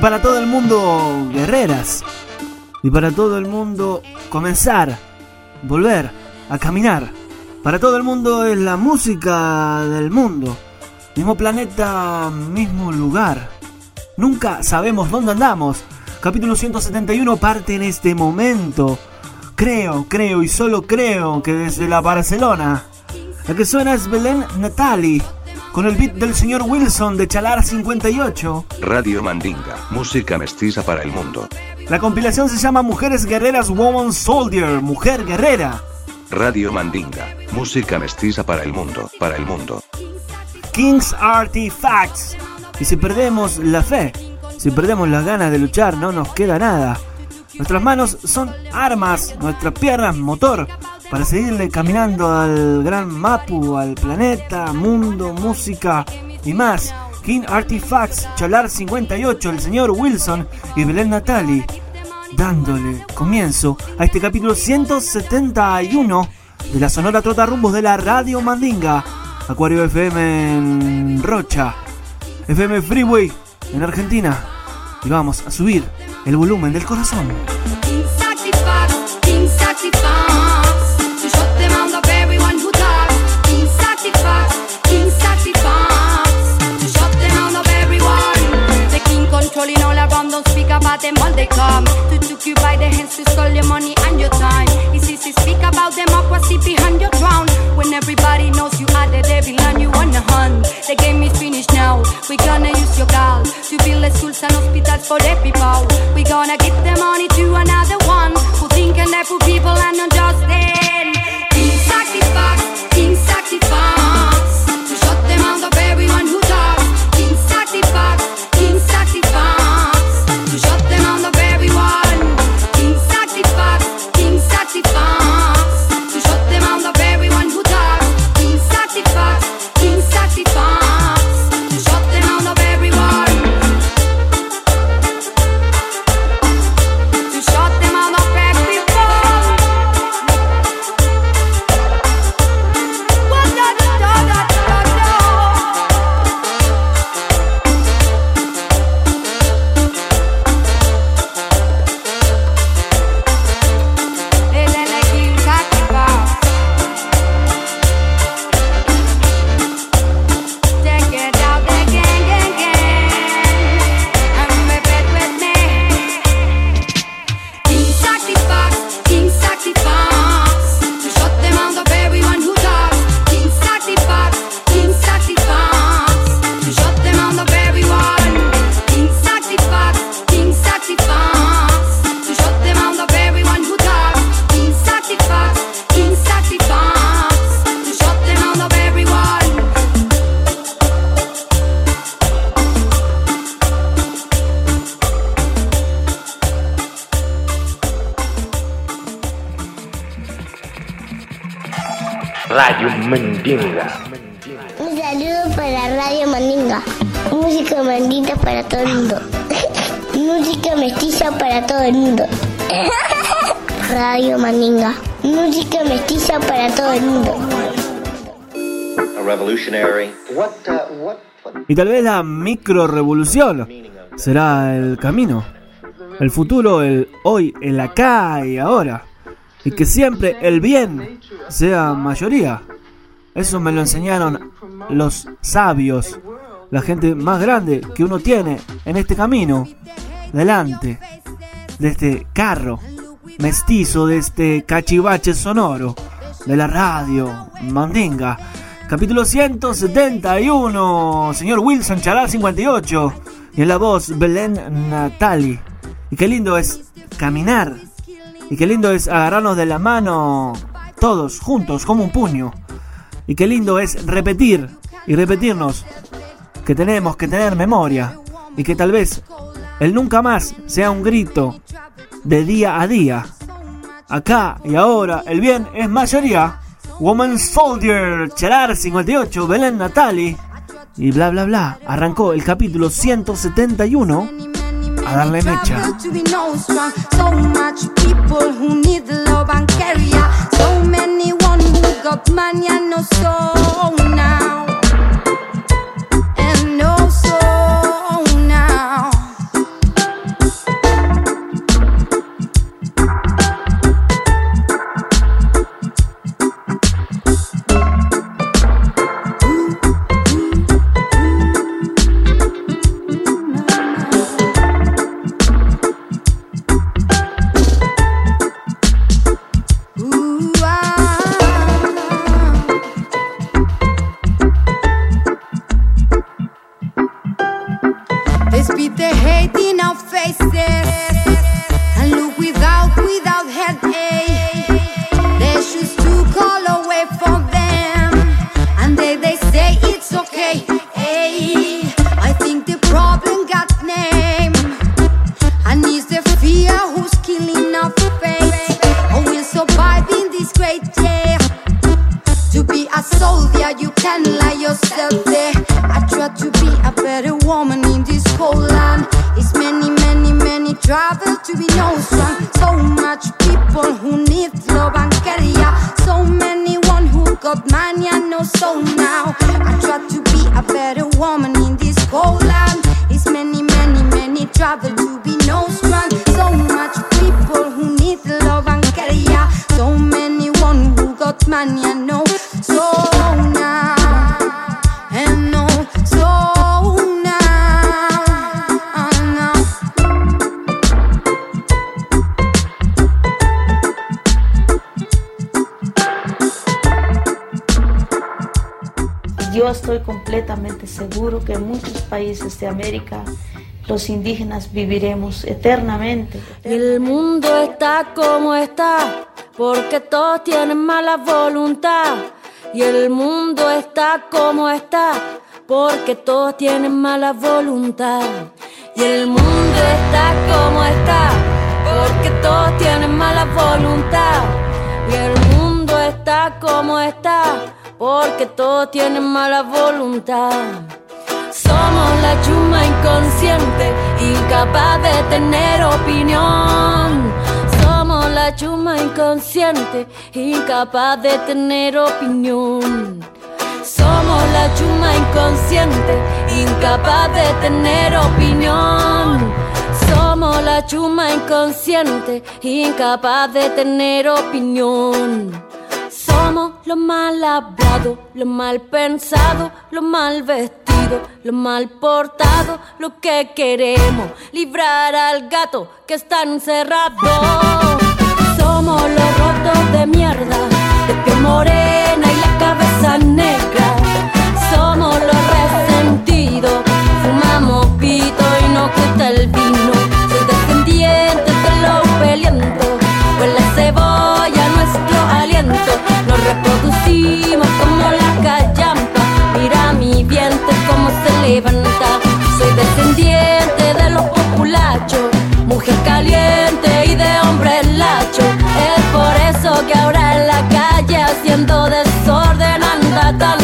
Y para todo el mundo, guerreras. Y para todo el mundo, comenzar, volver a caminar. Para todo el mundo es la música del mundo. Mismo planeta, mismo lugar. Nunca sabemos dónde andamos. Capítulo 171 parte en este momento. Creo, creo y solo creo que desde la Barcelona. La que suena es Belén Natali. Con el beat del señor Wilson de Chalar 58. Radio Mandinga, música mestiza para el mundo. La compilación se llama Mujeres Guerreras Woman Soldier, Mujer Guerrera. Radio Mandinga, música mestiza para el mundo, para el mundo. King's Artifacts. Y si perdemos la fe, si perdemos las ganas de luchar, no nos queda nada. Nuestras manos son armas, nuestras piernas motor, para seguirle caminando al gran Mapu, al planeta, mundo, música y más. King Artifacts, Chalar 58, el señor Wilson y Belén Natali, dándole comienzo a este capítulo 171 de la Sonora Trota Rumbos de la Radio Mandinga. Acuario FM en Rocha, FM Freeway en Argentina. Y vamos a subir el volumen del corazón. Controlling all around, don't speak about them all they come. To took you by the hands to steal your money and your time. It's easy speak about democracy behind your crown. When everybody knows you are the devil and you the hunt. The game is finished para Radio Mandinga. Música mandita para todo el mundo. Música mestiza para todo el mundo. Radio Mandinga. Música mestiza para todo el mundo. A revolutionary. What, uh, what, what Y tal vez la micro revolución será el camino. El futuro, el hoy, el acá y ahora. Y que siempre el bien sea mayoría. Eso me lo enseñaron los sabios, la gente más grande que uno tiene en este camino, delante de este carro mestizo, de este cachivache sonoro, de la radio Mandinga. Capítulo 171, señor Wilson Chará 58, y en la voz Belén Natali. Y qué lindo es caminar, y qué lindo es agarrarnos de la mano todos juntos como un puño. Y qué lindo es repetir y repetirnos que tenemos que tener memoria y que tal vez el nunca más sea un grito de día a día. Acá y ahora el bien es mayoría. Woman Soldier, Cherar 58, Belén Natali y bla bla bla. Arrancó el capítulo 171 a darle mecha. One who got money and no soul América los indígenas viviremos eternamente. El mundo está como está, porque todos tienen mala voluntad. Y el mundo está como está, porque todos tienen mala voluntad. Y el mundo está como está, porque todos tienen mala voluntad. Y el mundo está como está, porque todos tienen mala voluntad. La chuma inconsciente, incapaz de tener opinión. Somos la chuma inconsciente, incapaz de tener opinión. Somos la chuma inconsciente, incapaz de tener opinión. Somos la chuma inconsciente, incapaz de tener opinión. Somos lo mal hablado, lo mal pensado, lo mal vestido, lo mal portado, lo que queremos, librar al gato que está encerrado. Somos los rotos de mierda, de piel morena y la cabeza negra. Somos los resentidos, fumamos pito y nos gusta el vino. Soy descendiente de los peleando, huele a cebolla nuestro aliento. Nos reproducimos Soy descendiente de los populachos, mujer caliente y de hombre lacho. Es por eso que ahora en la calle haciendo desorden anda tan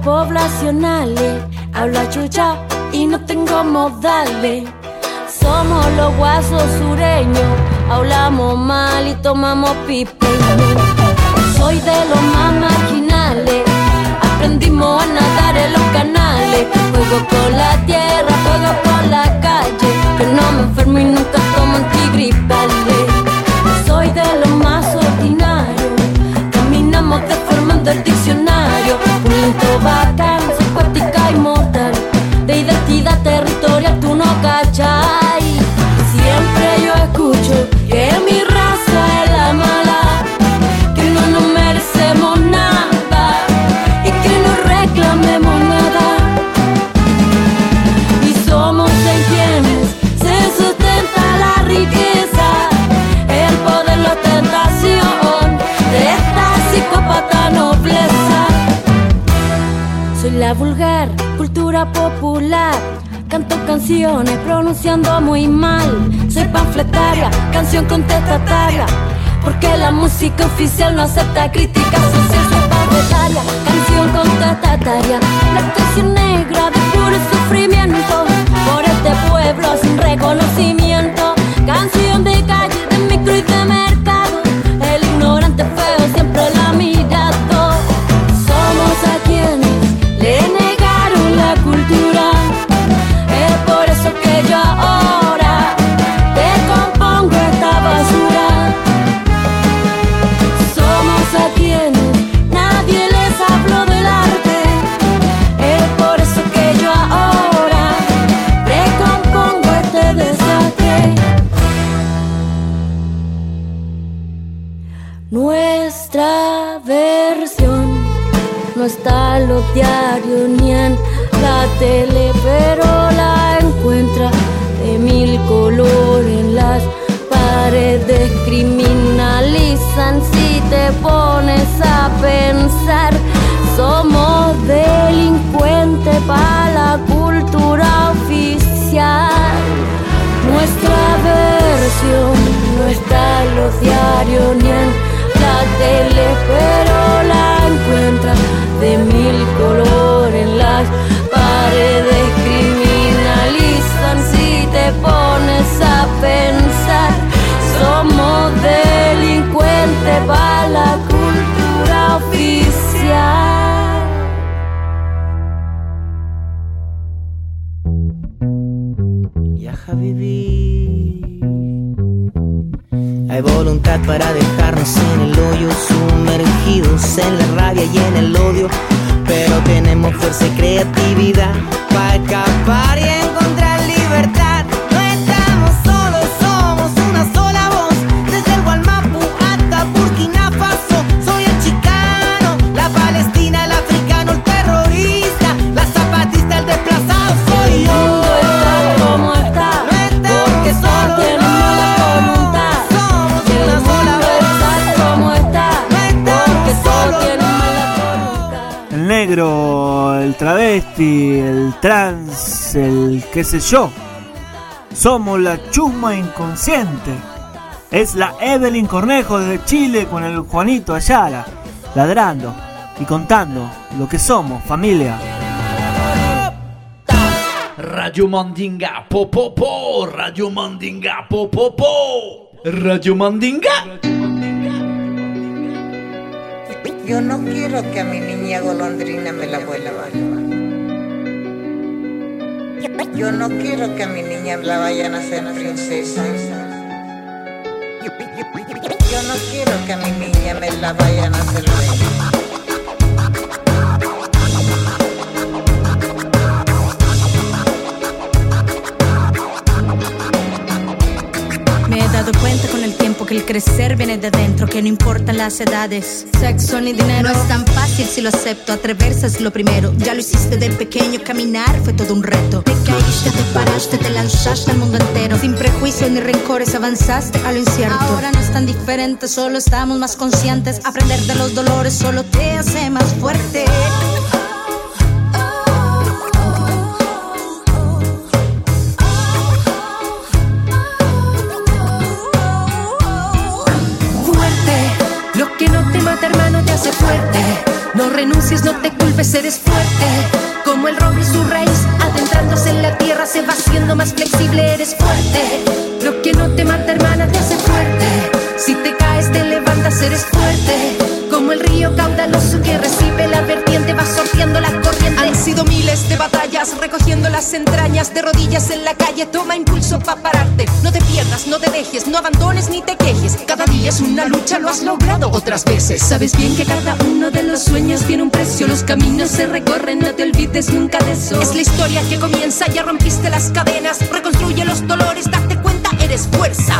poblacionales, hablo chucha y no tengo modales. Somos los guasos sureños, hablamos mal y tomamos pipe. Soy de los más popular. Canto canciones pronunciando muy mal. Soy panfletaria, canción contestataria. Porque la música oficial no acepta críticas social. Soy panfletaria, canción contestataria. La negra de puro sufrimiento. Por este pueblo sin reconocimiento. Canción de calle, de micro y la cultura oficial. Ya Habibi Hay voluntad para dejarnos en el hoyo Sumergidos en la rabia y en el odio Pero tenemos fuerza y creatividad Para qué sé yo. Somos la chusma inconsciente. Es la Evelyn Cornejo desde Chile con el Juanito Ayala, ladrando y contando lo que somos, familia. Radio Mandinga, po po po, Radio Mandinga, po po po, Radio Mandinga. Yo no quiero que a mi niña golondrina me la vuelvan. Yo no quiero que a mi niña la vayan a hacer princesa. Yo no quiero que a mi niña me la vayan a hacer reina. El crecer viene de dentro, que no importan las edades, sexo ni dinero. No es tan fácil si lo acepto, atreverse lo primero. Ya lo hiciste de pequeño, caminar fue todo un reto. Te caíste, te paraste, te lanzaste al mundo entero. Sin prejuicios ni rencores avanzaste a lo incierto. Ahora no es tan diferente, solo estamos más conscientes. Aprender de los dolores solo te hace más fuerte. No renuncies, no te culpes, eres fuerte. Como el roble y su raíz, adentrándose en la tierra, se va haciendo más flexible, eres fuerte. Lo que no te mata, hermana, te hace fuerte. Si te caes, te levantas, eres fuerte. Como el río caudaloso que recibe la vertiente, va sorteando la sido miles de batallas, recogiendo las entrañas de rodillas en la calle. Toma impulso para pararte. No te pierdas, no te dejes, no abandones ni te quejes. Cada día es una lucha, lo has logrado otras veces. Sabes bien que cada uno de los sueños tiene un precio. Los caminos se recorren, no te olvides nunca de eso. Es la historia que comienza, ya rompiste las cadenas. Reconstruye los dolores, date cuenta, eres fuerza.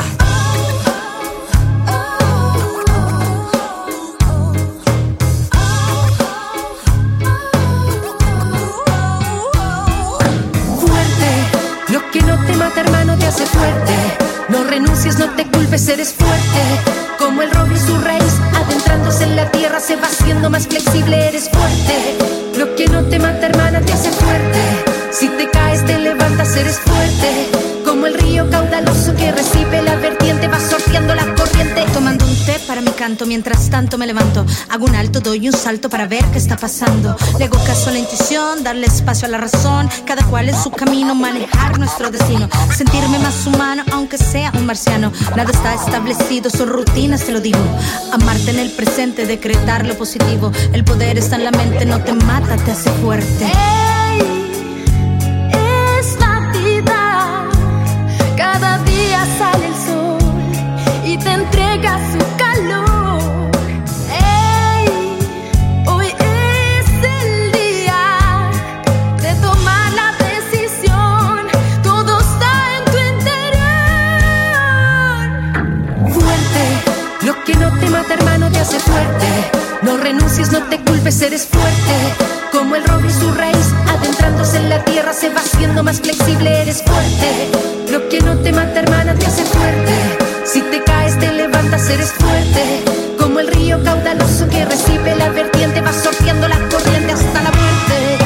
Renuncies, no te culpes, eres fuerte. Como el roble y su raíz, adentrándose en la tierra, se va haciendo más flexible, eres fuerte. Lo que no te mata, hermana, te hace fuerte. Si te caes, te levantas, eres fuerte. Como el río caudaloso que recibe la vertiente, va sorteando la corriente. Tomando un té para mi canto, mientras tanto me levanto. Hago un alto, doy un salto para ver qué está pasando. Le hago caso a la intuición, darle espacio a la razón. Cada cual en su camino, manejar nuestro destino. Sentirme más humano, aunque sea un marciano. Nada está establecido, son rutinas, te lo digo. Amarte en el presente, decretar lo positivo. El poder está en la mente, no te mata, te hace fuerte. No renuncies, no te culpes, eres fuerte. Como el roble su raíz, adentrándose en la tierra, se va haciendo más flexible, eres fuerte. Lo que no te mata, hermana, te hace fuerte. Si te caes, te levantas, eres fuerte. Como el río caudaloso que recibe la vertiente, va sorteando la corriente hasta la muerte.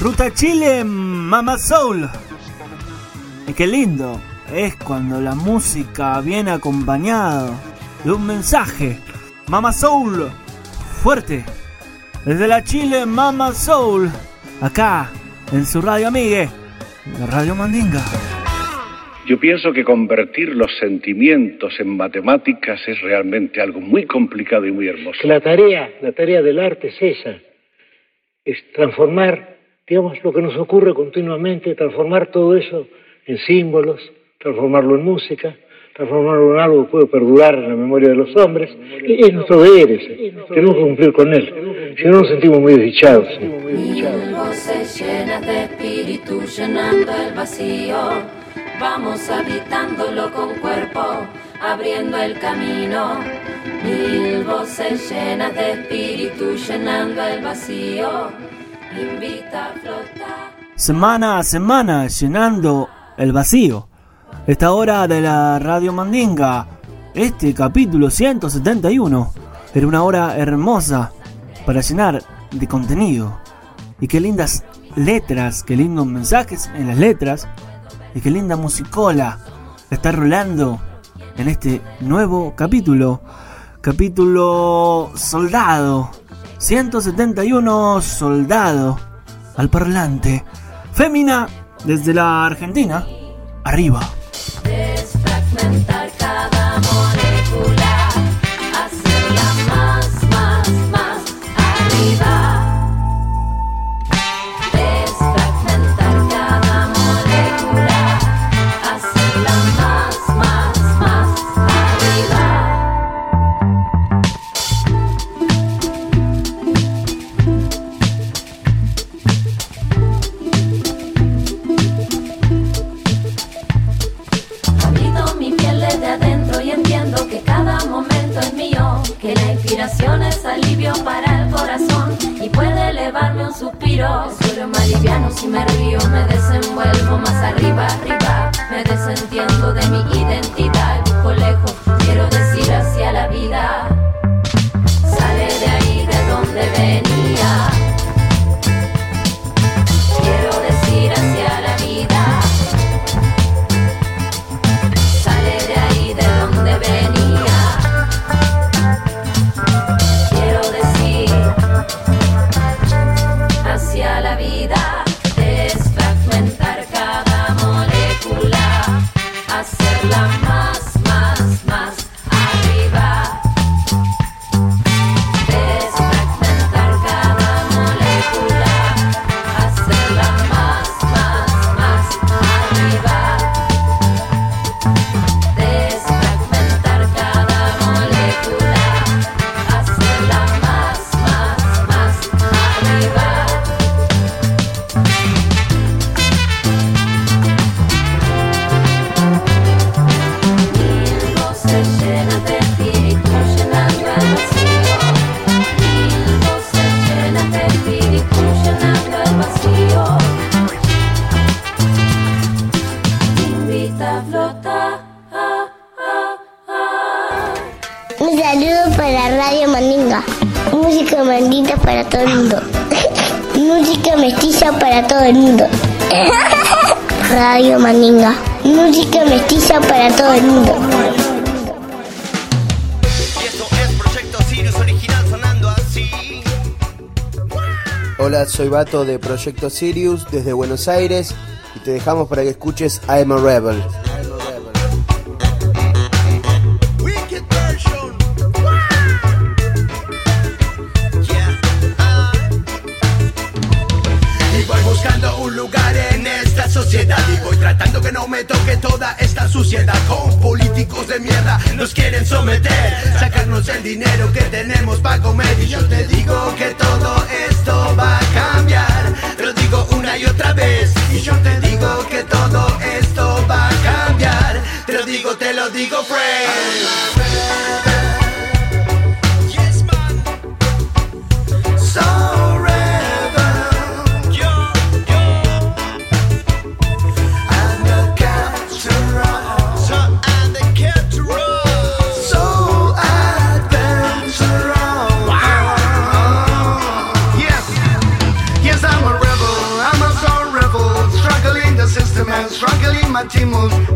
Ruta Chile, Mama Soul. Y qué lindo es cuando la música viene acompañado de un mensaje. Mama Soul, fuerte. Desde la Chile, Mama Soul. Acá, en su radio amigue, la Radio Mandinga. Yo pienso que convertir los sentimientos en matemáticas es realmente algo muy complicado y muy hermoso. Que la tarea, la tarea del arte es esa, es transformar, digamos, lo que nos ocurre continuamente, transformar todo eso en símbolos, transformarlo en música, transformarlo en algo que puede perdurar en la memoria de los hombres. Y es nuestro deber ese, tenemos que cumplir con él, si no nos sentimos muy desdichados. Mil voces llenas de espíritu llenando el vacío. Vamos habitándolo con cuerpo, abriendo el camino. Mil voces llenas de espíritu llenando el vacío. Invita a flotar. Semana a semana llenando el vacío. Esta hora de la Radio Mandinga, este capítulo 171, era una hora hermosa para llenar de contenido. Y qué lindas letras, qué lindos mensajes en las letras. Y qué linda musicola está rolando en este nuevo capítulo. Capítulo Soldado. 171 Soldado al parlante. Fémina desde la Argentina. Arriba. Desfragmentar cada molécula, hacerla más, más, más arriba. Es alivio para el corazón y puede elevarme un suspiro. Suelo más liviano si me río, me desenvuelvo más arriba, arriba, me desentiendo de mi identidad, soy de Proyecto Sirius desde Buenos Aires y te dejamos para que escuches I'm a Rebel. Y voy buscando un lugar en esta sociedad Y voy tratando que no me toque toda esta suciedad. Con políticos de mierda nos quieren someter Sacarnos el dinero que tenemos para comer. Y yo te digo que todo esto va a cambiar. Lo digo una y otra vez Y yo te digo que todo esto va a cambiar. Te lo digo, te lo digo, Frank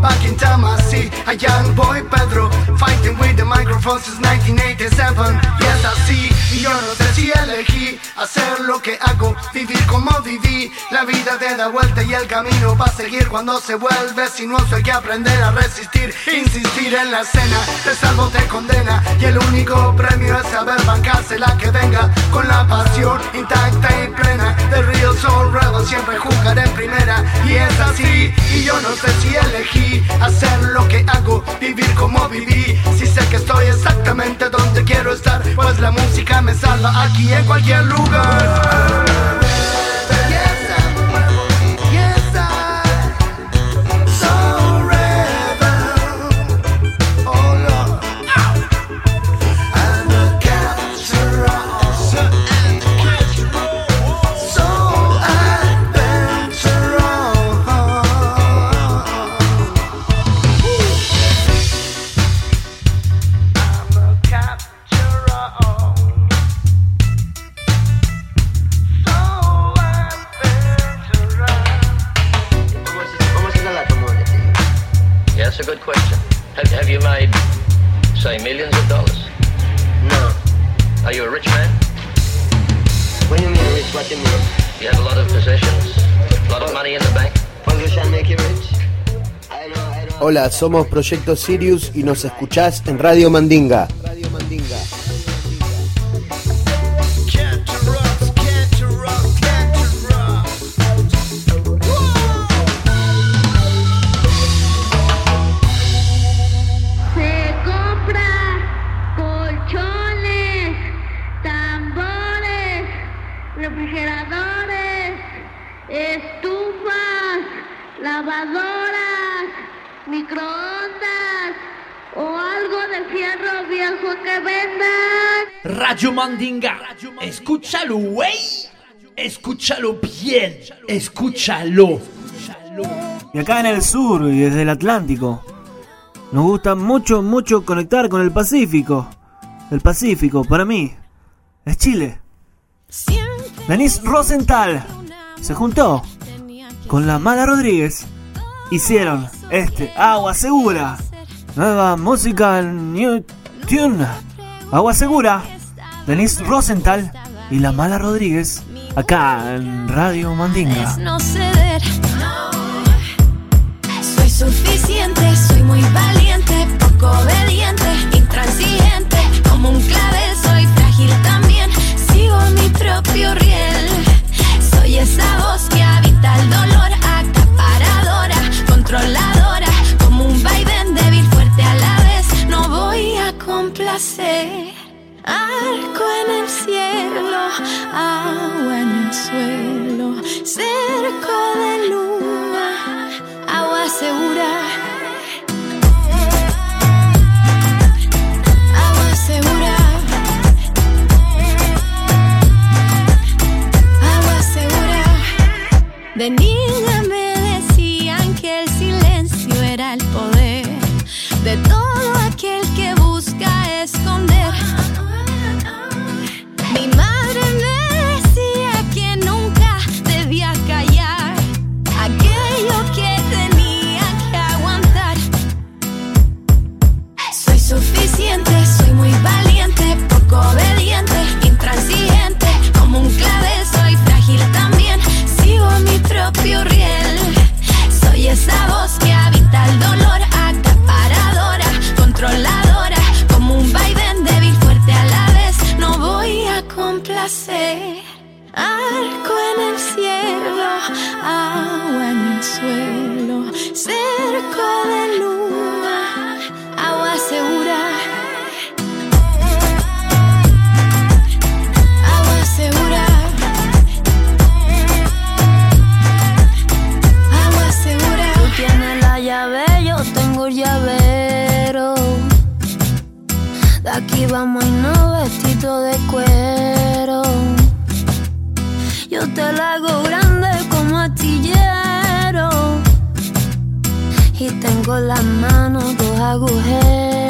Back in time, I see a young boy Pedro fighting with the microphone since 1987. Yes, I see. Yo no sé si elegí hacer lo que hago, vivir como viví. La vida te da vuelta y el camino va a seguir cuando se vuelve sinuoso. Hay que aprender a resistir, insistir en la escena. Te salvo, te condena. Y el único premio es saber bancarse la que venga con la pasión intacta y plena. The real soul rebel siempre jugar en primera. Y es así. Y yo no sé si elegí hacer lo que hago, vivir como viví. Si sé que estoy exactamente donde quiero estar, pues la música me salva aquí en cualquier lugar. Somos Proyecto Sirius y nos escuchás en Radio Mandinga. Escúchalo, güey. Escúchalo bien. Escúchalo. Y acá en el sur y desde el Atlántico, nos gusta mucho, mucho conectar con el Pacífico. El Pacífico, para mí, es Chile. Denise Rosenthal se juntó con la Mala Rodríguez. Hicieron este Agua Segura. Nueva música New Tune. Agua Segura. Denise Rosenthal y la Mala Rodríguez. Acá en Radio Mandinga. no ceder. Soy suficiente, soy muy valiente, poco obediente, intransigente. Como un clavel, soy frágil también. Sigo mi propio riel. Agua en el suelo, cerco de luna, agua segura. Agua segura. Agua segura. De niña me decían que el silencio era el poder Vamos y no vestido de cuero. Yo te la hago grande como astillero. Y tengo las manos dos agujeros.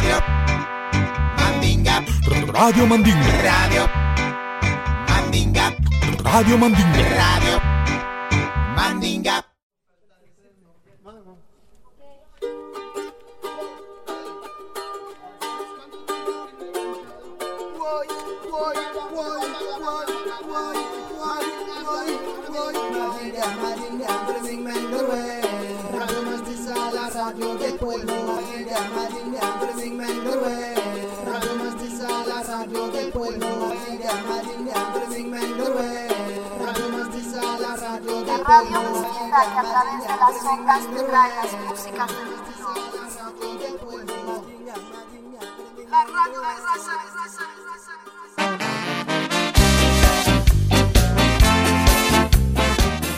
Radio Mandinga. Radio Mandinga. Radio Mandinga. Radio Mandinga. Radio del pueblo, Madinga, Madinga, Brezing la radio que de las La radio de raza,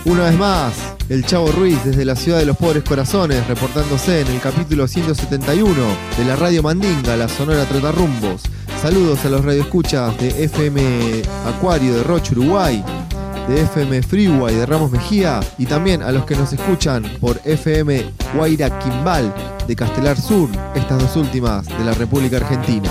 Una vez más, el Chavo Ruiz desde la ciudad de los pobres corazones, reportándose en el capítulo 171 de la Radio Mandinga, la Sonora Trotarrumbos. Saludos a los radioescuchas de FM Acuario de Roche, Uruguay, de FM Freeway de Ramos Mejía y también a los que nos escuchan por FM Guaira Quimbal de Castelar Sur, estas dos últimas de la República Argentina.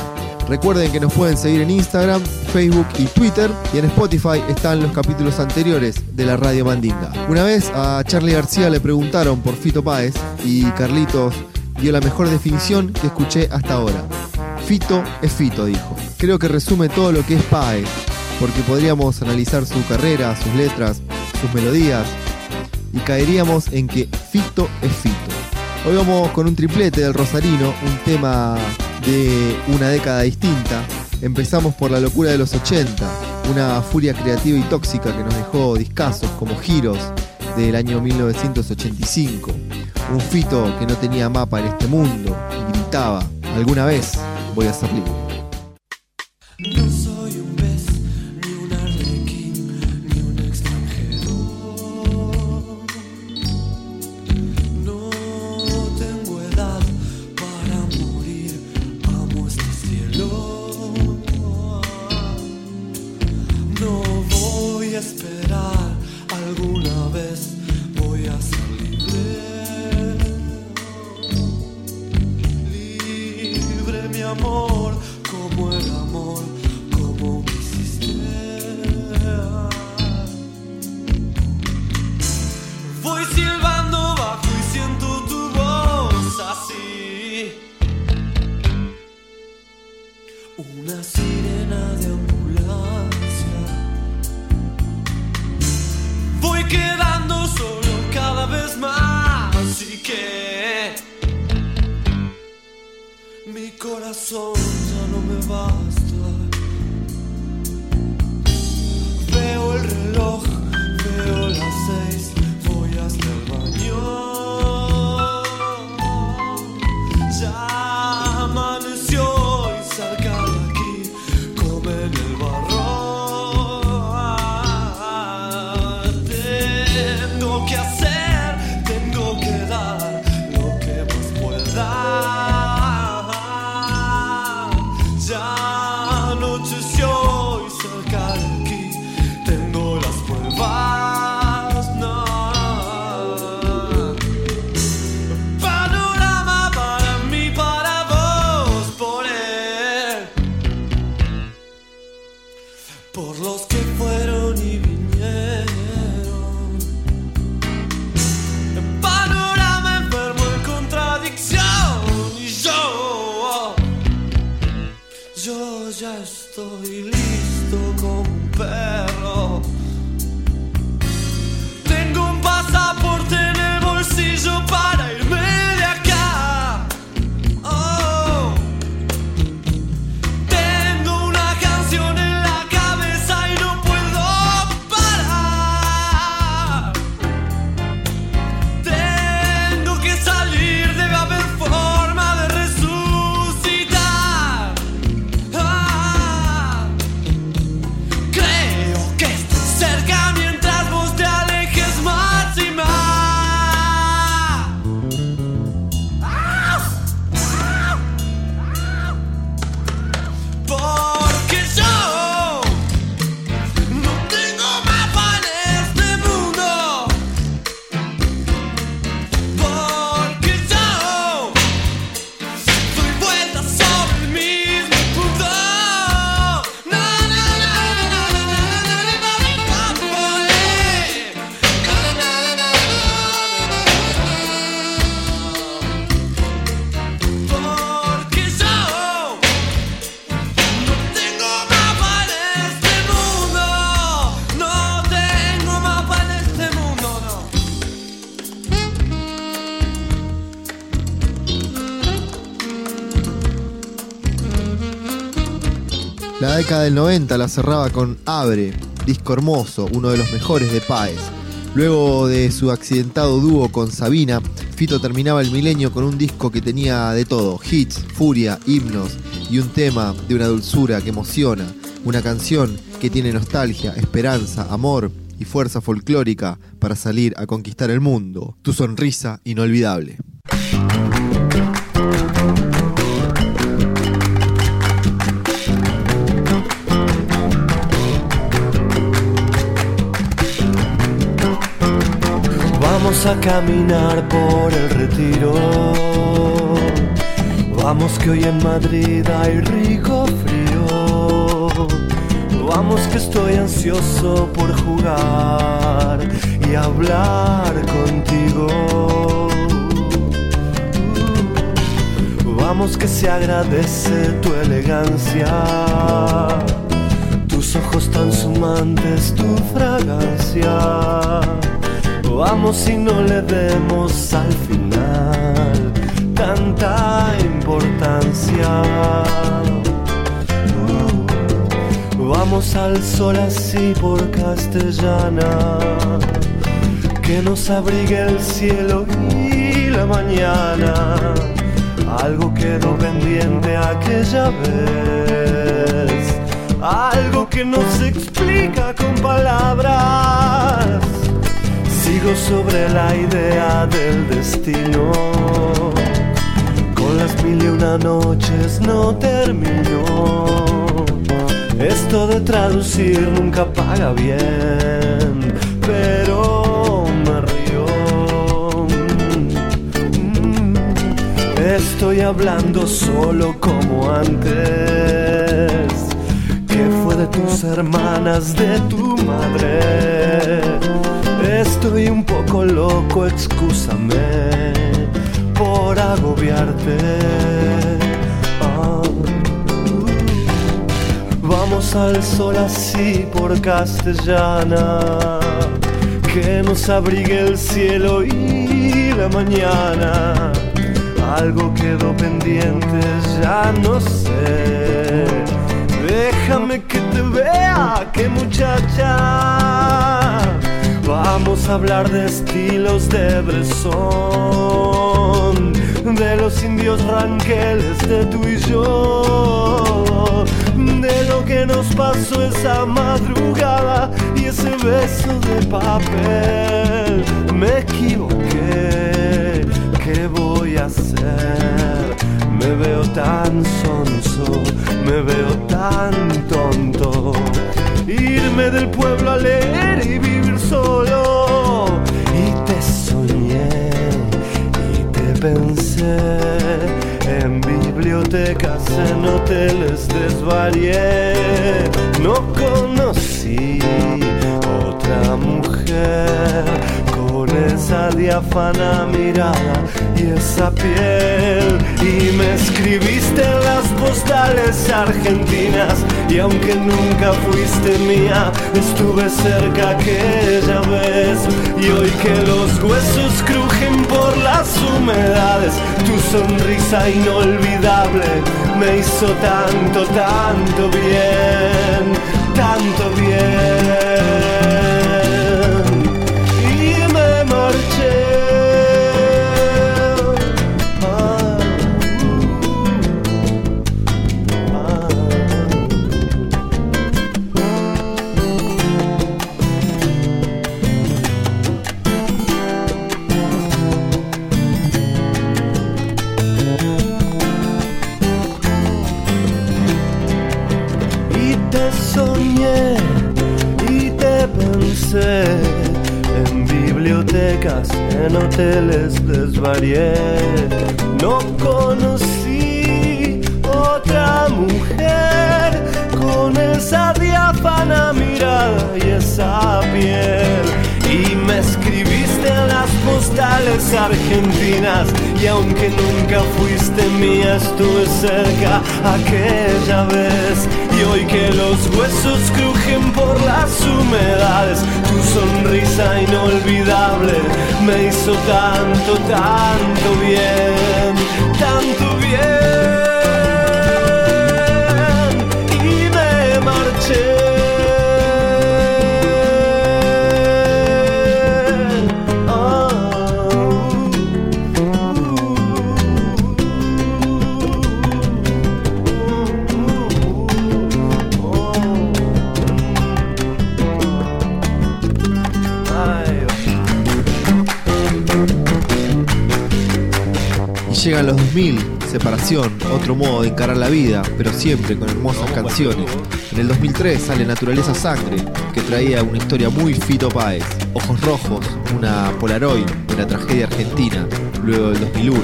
Recuerden que nos pueden seguir en Instagram, Facebook y Twitter y en Spotify están los capítulos anteriores de la Radio Mandinga. Una vez a Charlie García le preguntaron por Fito Páez y Carlitos dio la mejor definición que escuché hasta ahora. Fito es Fito, dijo. Creo que resume todo lo que es Páez, porque podríamos analizar su carrera, sus letras, sus melodías y caeríamos en que Fito es Fito. Hoy vamos con un triplete del Rosarino, un tema de una década distinta. Empezamos por la locura de los 80, una furia creativa y tóxica que nos dejó discasos como Giros del año 1985. Un fito que no tenía mapa en este mundo y gritaba, alguna vez voy a ser libre. Del 90 la cerraba con Abre, disco hermoso, uno de los mejores de Paez. Luego de su accidentado dúo con Sabina, Fito terminaba el milenio con un disco que tenía de todo, hits, furia, himnos y un tema de una dulzura que emociona, una canción que tiene nostalgia, esperanza, amor y fuerza folclórica para salir a conquistar el mundo. Tu sonrisa inolvidable. Vamos a caminar por el retiro. Vamos que hoy en Madrid hay rico frío. Vamos que estoy ansioso por jugar y hablar contigo. Vamos que se agradece tu elegancia, tus ojos tan sumantes, tu fragancia. Vamos y no le demos al final tanta importancia. Uh, Vamos al sol así por castellana, que nos abrigue el cielo y la mañana. Algo quedó pendiente aquella vez, algo que no se explica con palabras. Sigo sobre la idea del destino. Con las mil y una noches no terminó. Esto de traducir nunca paga bien, pero me río. Mm, Estoy hablando solo como antes. Que fue de tus hermanas, de tu madre. Estoy un poco loco, excúsame por agobiarte. Ah. Vamos al sol así por castellana, que nos abrigue el cielo y la mañana. Algo quedó pendiente, ya no sé. Déjame que te vea, que muchacha. Vamos a hablar de estilos de Bresson, de los indios ranqueles de tú y yo, de lo que nos pasó esa madrugada y ese beso de papel. Me equivoqué, ¿qué voy a hacer? Me veo tan sonso, me veo tan tonto. Irme del pueblo a leer y vivir En bibliotecas, en hoteles desvarié. No conocí otra mujer con esa diáfana mirada y esa piel. Y me escribiste en las postales argentinas y aunque nunca fuiste mía, estuve cerca aquella vez. Y hoy que los huesos crujen por las humedades, tu sonrisa inolvidable me hizo tanto, tanto bien, tanto bien. Aquella vez y hoy que los huesos crujen por las humedades tu sonrisa inolvidable me hizo tanto tanto modo de encarar la vida, pero siempre con hermosas canciones. En el 2003 sale Naturaleza Sangre, que traía una historia muy Fito Páez. Ojos Rojos, una Polaroid de la tragedia argentina, luego del 2001,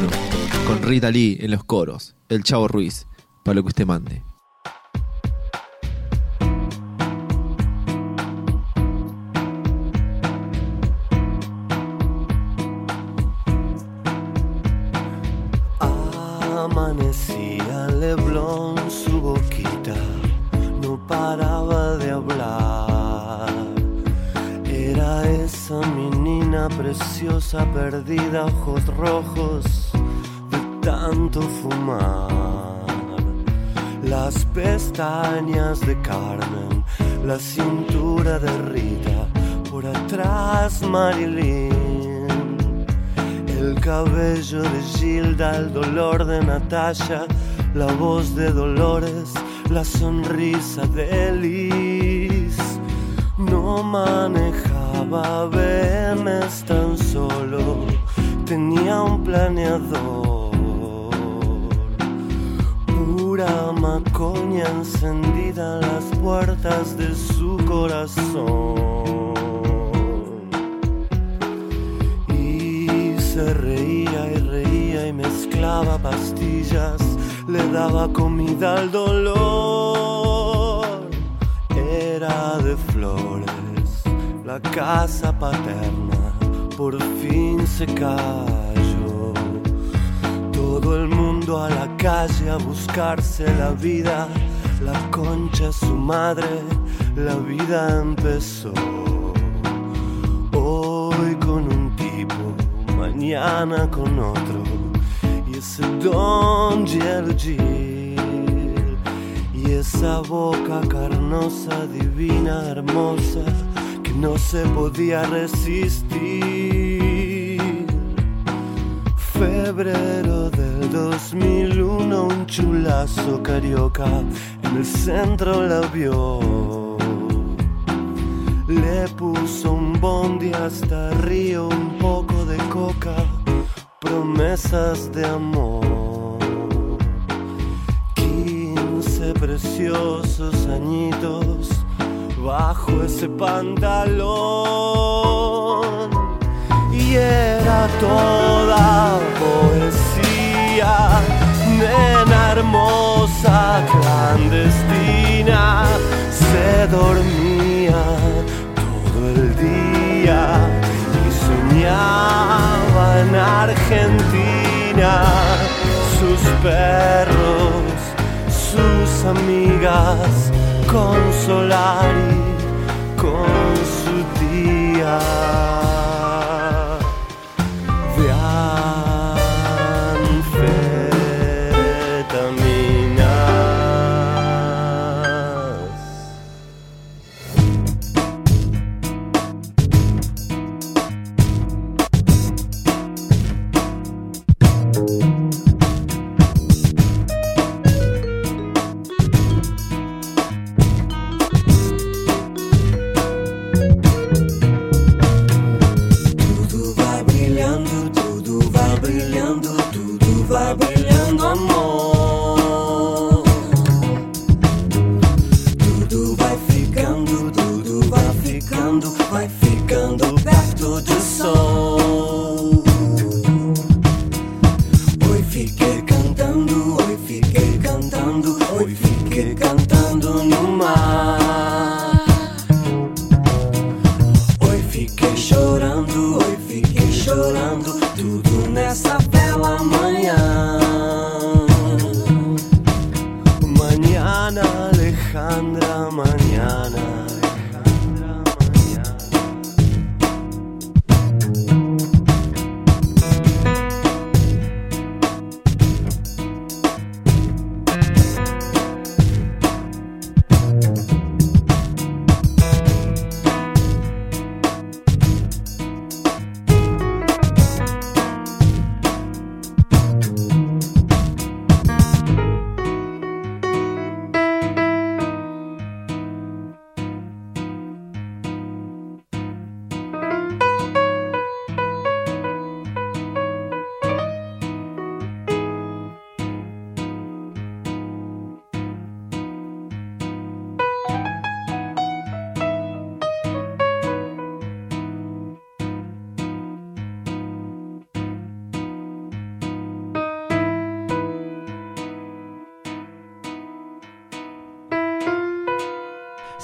con Rita Lee en los coros, El Chavo Ruiz, para lo que usted mande. Amanecía Leblon, su boquita no paraba de hablar. Era esa menina preciosa perdida, ojos rojos de tanto fumar. Las pestañas de Carmen, la cintura de Rita, por atrás Marilyn. El cabello de Gilda, el dolor de Natasha, la voz de Dolores, la sonrisa de Liz. No manejaba Benes tan solo, tenía un planeador. Pura macoña encendida en las puertas de su corazón. Y se reía y reía y mezclaba pastillas, le daba comida al dolor. Era de flores la casa paterna por fin se cayó. Todo el mundo a la calle a buscarse la vida, la concha su madre, la vida empezó. Hoy con un tipo, mañana con otro, Don Gill y esa boca carnosa, divina, hermosa, que no se podía resistir. Febrero del 2001, un chulazo carioca en el centro la vio. Le puso un bondi hasta Río, un poco de coca, promesas de amor. 15 preciosos añitos bajo ese pantalón. Y era toda poesía, nena hermosa, clandestina, se dormía todo el día soñaba en Argentina, sus perros, sus amigas, con Solari, con su tía. Chorando,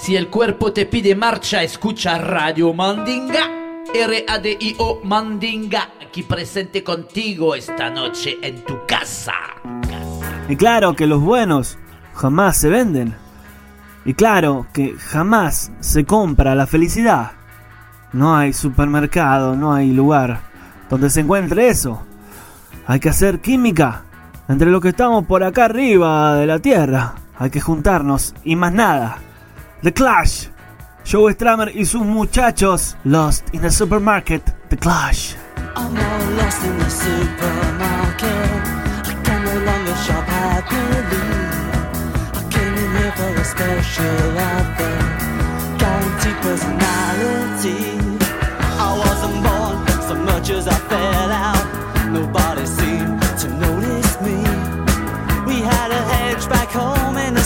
Si el cuerpo te pide marcha, escucha Radio Mandinga. R-A-D-I-O Mandinga, aquí presente contigo esta noche en tu casa. Y claro que los buenos jamás se venden. Y claro que jamás se compra la felicidad. No hay supermercado, no hay lugar donde se encuentre eso. Hay que hacer química entre los que estamos por acá arriba de la tierra. Hay que juntarnos y más nada. The Clash. Joe Stramer y sus muchachos. Lost in the Supermarket. The Clash. I'm all lost in the supermarket. I can no longer shop happily. I came in here for a special offer, guaranteed personality. I wasn't born so much as I fell out. Nobody seemed to notice me. We had a hedge back home in the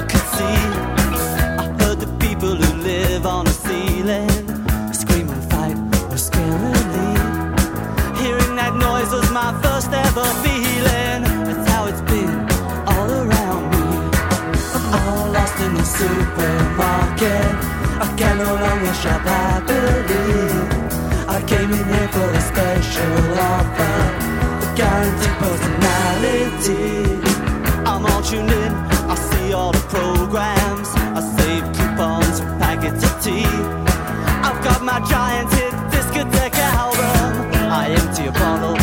never could see. I heard the people who live on the ceiling scream and fight or scarily. Hearing that noise was my first ever feeling. That's how it's been all around me. I'm all lost in the supermarket. I can no longer shop happily. I came in here for a special offer. A guaranteed personality. I'm all tuned in. I save coupons for packets of tea. I've got my giant hit discotheque album. I empty a bottle.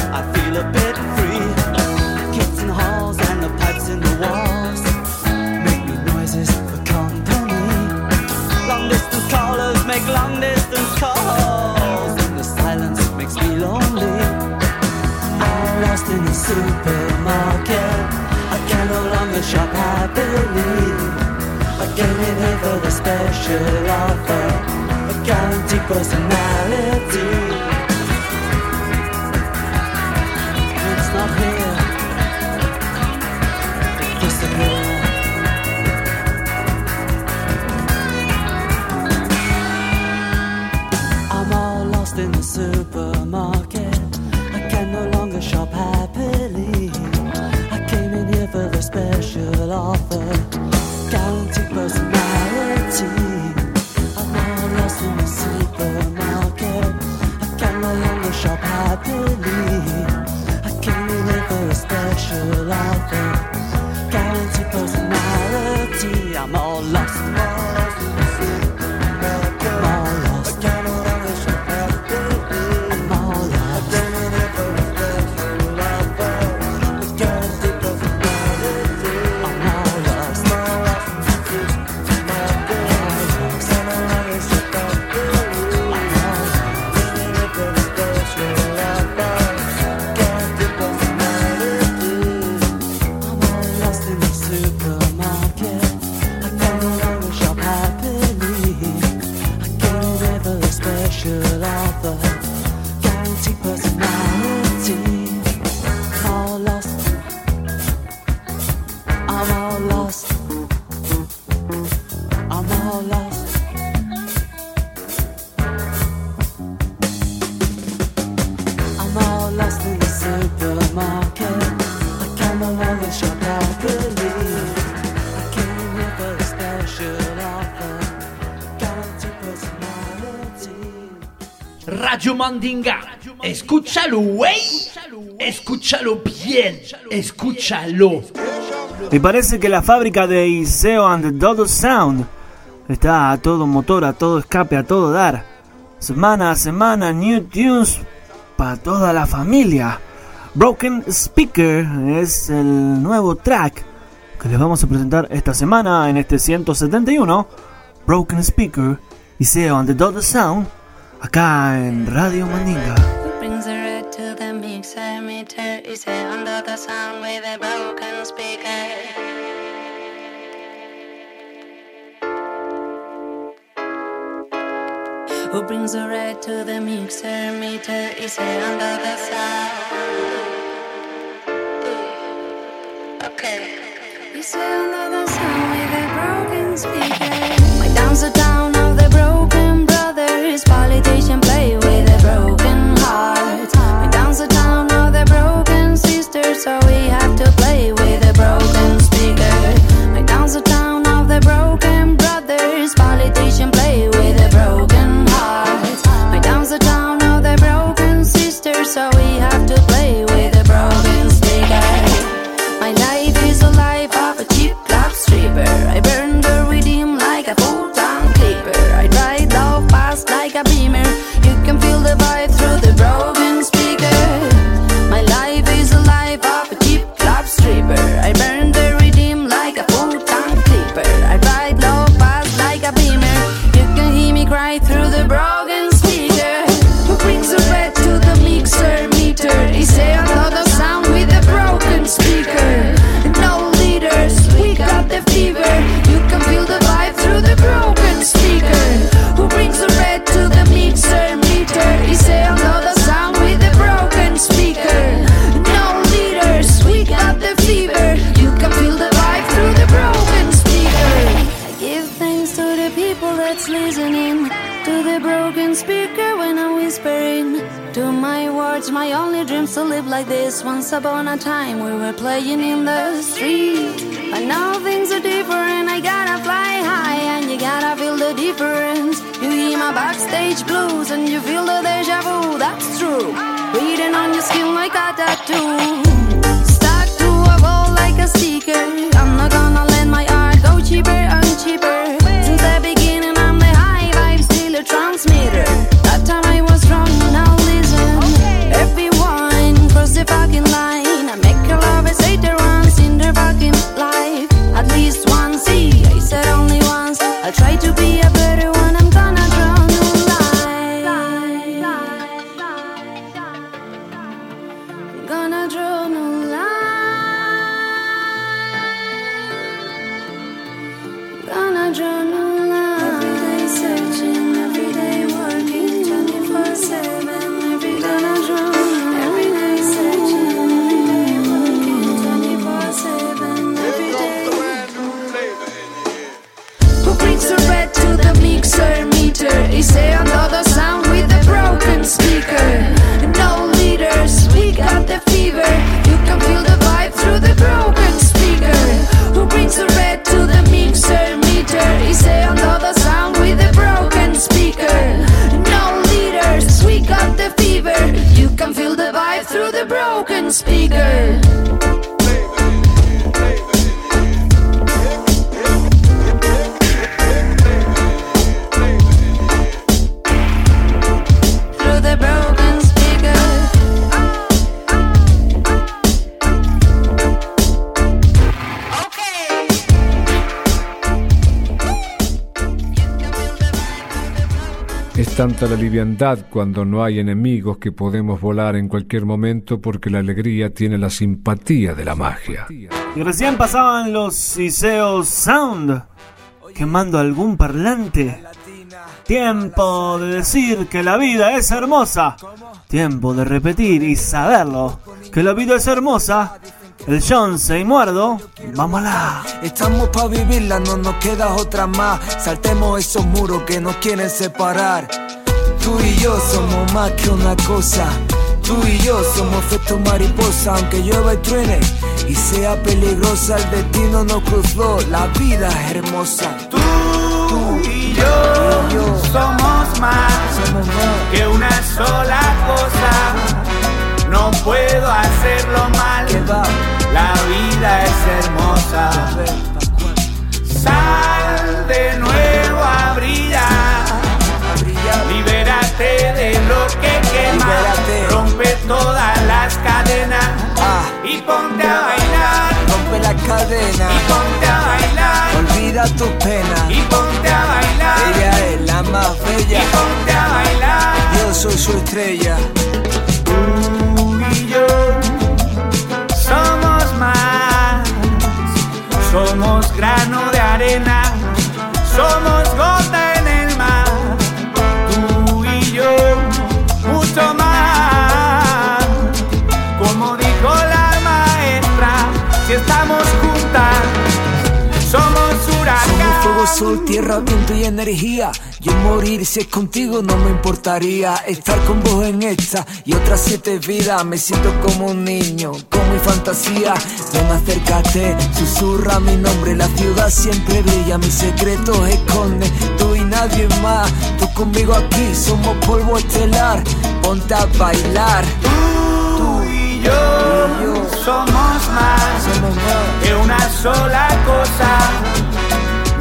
special offer, a county personality. sharp high police. I came in for a special. Mandinga. Escúchalo, güey. Escúchalo bien. Escúchalo. Me parece que la fábrica de Iseo and the Dodo Sound está a todo motor, a todo escape, a todo dar. Semana a semana, new tunes para toda la familia. Broken Speaker es el nuevo track que les vamos a presentar esta semana en este 171. Broken Speaker, Iseo and the Dot Sound acá en Radio Mandinga. Who brings the red to the mixer meter is under the sound. Okay. Is under the sound with a broken speaker. My downs are down. are we my time, we were playing in the street. But now things are different, I gotta fly high, and you gotta feel the difference. You hear my backstage blues, and you feel the deja vu, that's true. Reading on your skin like a tattoo. Cuando no hay enemigos que podemos volar en cualquier momento porque la alegría tiene la simpatía de la magia. Y recién pasaban los Iseos Sound, quemando algún parlante. Tiempo de decir que la vida es hermosa. Tiempo de repetir y saberlo. Que la vida es hermosa. El Johnse y Muerdo, vámonos. Estamos pa' vivirla, no nos queda otra más. Saltemos esos muros que nos quieren separar. Tú y yo somos más que una cosa. Tú y yo somos efecto mariposa, aunque llueva y truene y sea peligrosa, el destino nos cruzó. La vida es hermosa. Tú, y yo, somos más que una sola cosa. No puedo hacerlo mal. La vida es hermosa. Sal de nuevo a brillar. Libérate de lo que quema. Rompe todas las cadenas. Y ponte a bailar. Rompe la cadena. Y ponte a bailar. Olvida tus penas. Y ponte a bailar. Ella es la más bella. Y ponte a bailar. Yo soy su estrella. Tú y yo somos más. Somos grano de arena. Somos gota sol, tierra, viento y energía. Yo morir si es contigo no me importaría. Estar con vos en esta y otras siete vidas. Me siento como un niño, con mi fantasía. Ven, acércate, susurra mi nombre. La ciudad siempre brilla, mis secretos esconde. Tú y nadie más. Tú conmigo aquí, somos polvo estelar. Ponte a bailar. Tú y yo somos más que una sola cosa.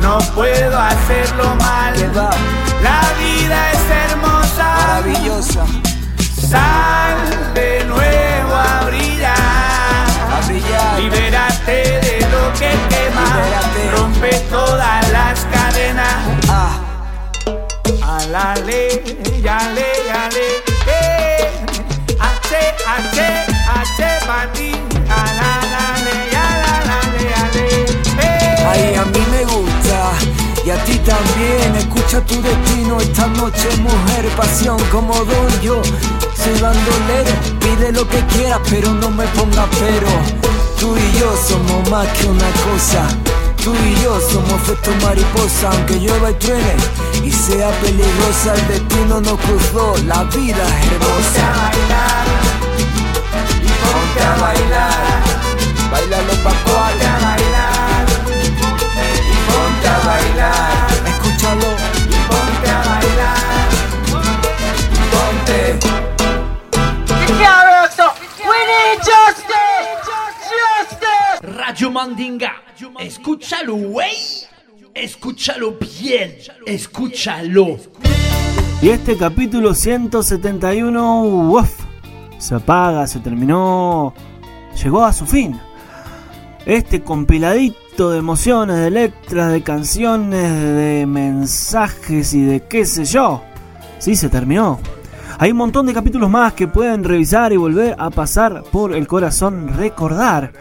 No puedo hacerlo mal. La vida es hermosa. Maravillosa. Sal de nuevo a brillar. A brillar. Libérate de lo que quema. Rompe todas las cadenas. Ah. Alale, yale, yale. Eh. H, H, H para ti. También. Escucha tu destino esta noche, mujer, pasión como don yo. Soy bandolero, pide lo que quieras, pero no me pongas pero. Tú y yo somos más que una cosa. Tú y yo somos efecto mariposa, aunque llueva y truene y sea peligrosa, el destino nos cruzó. La vida es hermosa. Ponte a bailar. Baila los pacuales. Ponte a bailar. Mandinga. Escúchalo, güey. Escúchalo bien. Escúchalo. Y este capítulo 171, uf, se apaga, se terminó, llegó a su fin. Este compiladito de emociones, de letras, de canciones, de mensajes y de qué sé yo. Sí, se terminó. Hay un montón de capítulos más que pueden revisar y volver a pasar por el corazón recordar.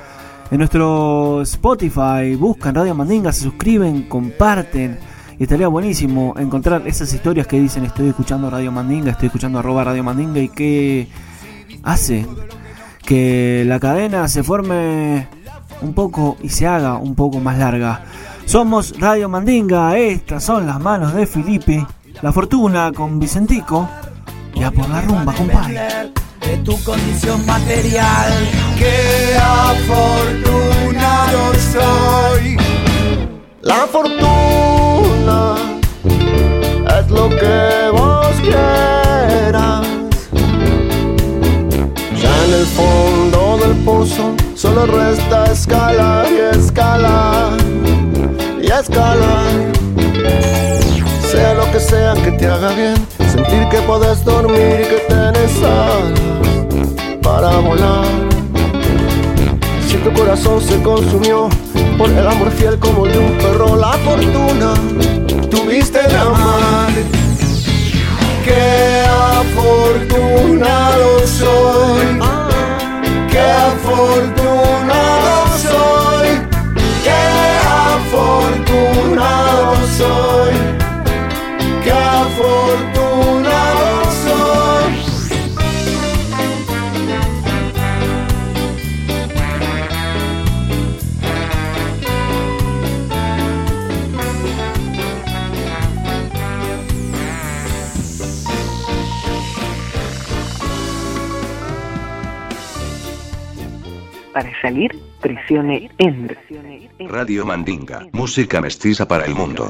En nuestro Spotify buscan Radio Mandinga, se suscriben, comparten. Y estaría buenísimo encontrar esas historias que dicen estoy escuchando Radio Mandinga, estoy escuchando arroba Radio Mandinga y que hace que la cadena se forme un poco y se haga un poco más larga. Somos Radio Mandinga, estas son las manos de Felipe, la fortuna con Vicentico y a por la rumba, compadre. Qué afortunado soy. La fortuna es lo que vos quieras. Ya en el fondo del pozo solo resta escalar y escalar y escalar. Sea lo que sea que te haga bien, sentir que puedes dormir y que tenés alas para volar. Tu corazón se consumió por el amor fiel como de un perro, la fortuna tuviste de amar. Qué afortunado soy. Qué afortunado soy. Qué afortunado soy. Qué afortunado Para salir, presione Enter. Radio Mandinga, música mestiza para el mundo.